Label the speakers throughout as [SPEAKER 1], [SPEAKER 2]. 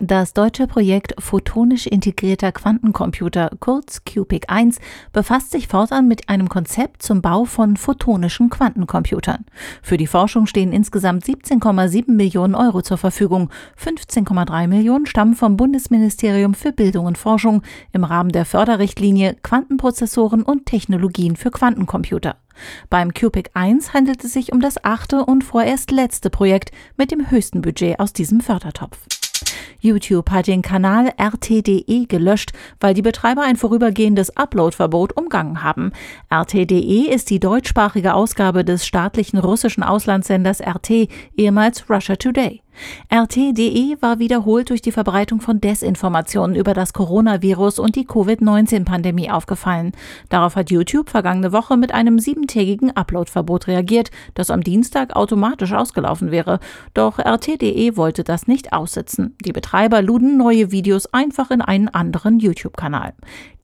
[SPEAKER 1] Das deutsche Projekt Photonisch integrierter Quantencomputer, kurz QPIC 1, befasst sich fortan mit einem Konzept zum Bau von photonischen Quantencomputern. Für die Forschung stehen insgesamt 17,7 Millionen Euro zur Verfügung. 15,3 Millionen stammen vom Bundesministerium für Bildung und Forschung im Rahmen der Förderrichtlinie Quantenprozessoren und Technologien für Quantencomputer. Beim QPIC 1 handelt es sich um das achte und vorerst letzte Projekt mit dem höchsten Budget aus diesem Fördertopf. YouTube hat den Kanal RTDE gelöscht, weil die Betreiber ein vorübergehendes Uploadverbot umgangen haben. RTDE ist die deutschsprachige Ausgabe des staatlichen russischen Auslandssenders RT, ehemals Russia Today. RT.de war wiederholt durch die Verbreitung von Desinformationen über das Coronavirus und die Covid-19-Pandemie aufgefallen. Darauf hat YouTube vergangene Woche mit einem siebentägigen Uploadverbot reagiert, das am Dienstag automatisch ausgelaufen wäre. Doch RT.de wollte das nicht aussitzen. Die Betreiber luden neue Videos einfach in einen anderen YouTube-Kanal.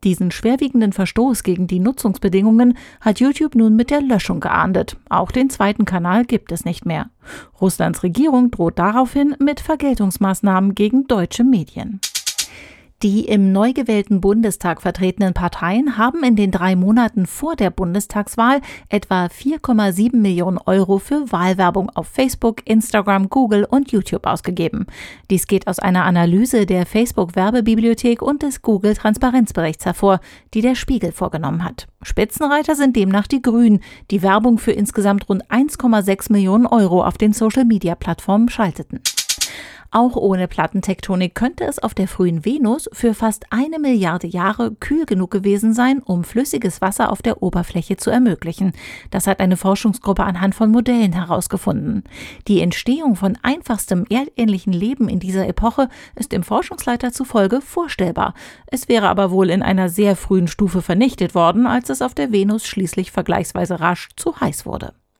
[SPEAKER 1] Diesen schwerwiegenden Verstoß gegen die Nutzungsbedingungen hat YouTube nun mit der Löschung geahndet. Auch den zweiten Kanal gibt es nicht mehr. Russlands Regierung droht daraufhin mit Vergeltungsmaßnahmen gegen deutsche Medien. Die im neu gewählten Bundestag vertretenen Parteien haben in den drei Monaten vor der Bundestagswahl etwa 4,7 Millionen Euro für Wahlwerbung auf Facebook, Instagram, Google und YouTube ausgegeben. Dies geht aus einer Analyse der Facebook-Werbebibliothek und des Google-Transparenzberichts hervor, die der Spiegel vorgenommen hat. Spitzenreiter sind demnach die Grünen, die Werbung für insgesamt rund 1,6 Millionen Euro auf den Social-Media-Plattformen schalteten. Auch ohne Plattentektonik könnte es auf der frühen Venus für fast eine Milliarde Jahre kühl genug gewesen sein, um flüssiges Wasser auf der Oberfläche zu ermöglichen. Das hat eine Forschungsgruppe anhand von Modellen herausgefunden. Die Entstehung von einfachstem erdähnlichen Leben in dieser Epoche ist dem Forschungsleiter zufolge vorstellbar. Es wäre aber wohl in einer sehr frühen Stufe vernichtet worden, als es auf der Venus schließlich vergleichsweise rasch zu heiß wurde.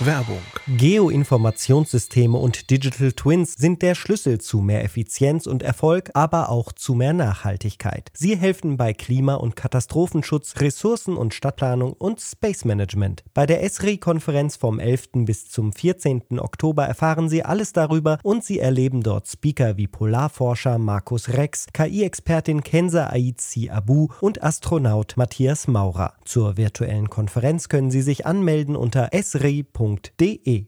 [SPEAKER 2] Werbung. Geoinformationssysteme und Digital Twins sind der Schlüssel zu mehr Effizienz und Erfolg, aber auch zu mehr Nachhaltigkeit. Sie helfen bei Klima- und Katastrophenschutz, Ressourcen- und Stadtplanung und Space Management. Bei der ESRI-Konferenz vom 11. bis zum 14. Oktober erfahren Sie alles darüber und Sie erleben dort Speaker wie Polarforscher Markus Rex, KI-Expertin Kenza Aizi Abu und Astronaut Matthias Maurer. Zur virtuellen Konferenz können Sie sich anmelden unter esri.de www.ftf.de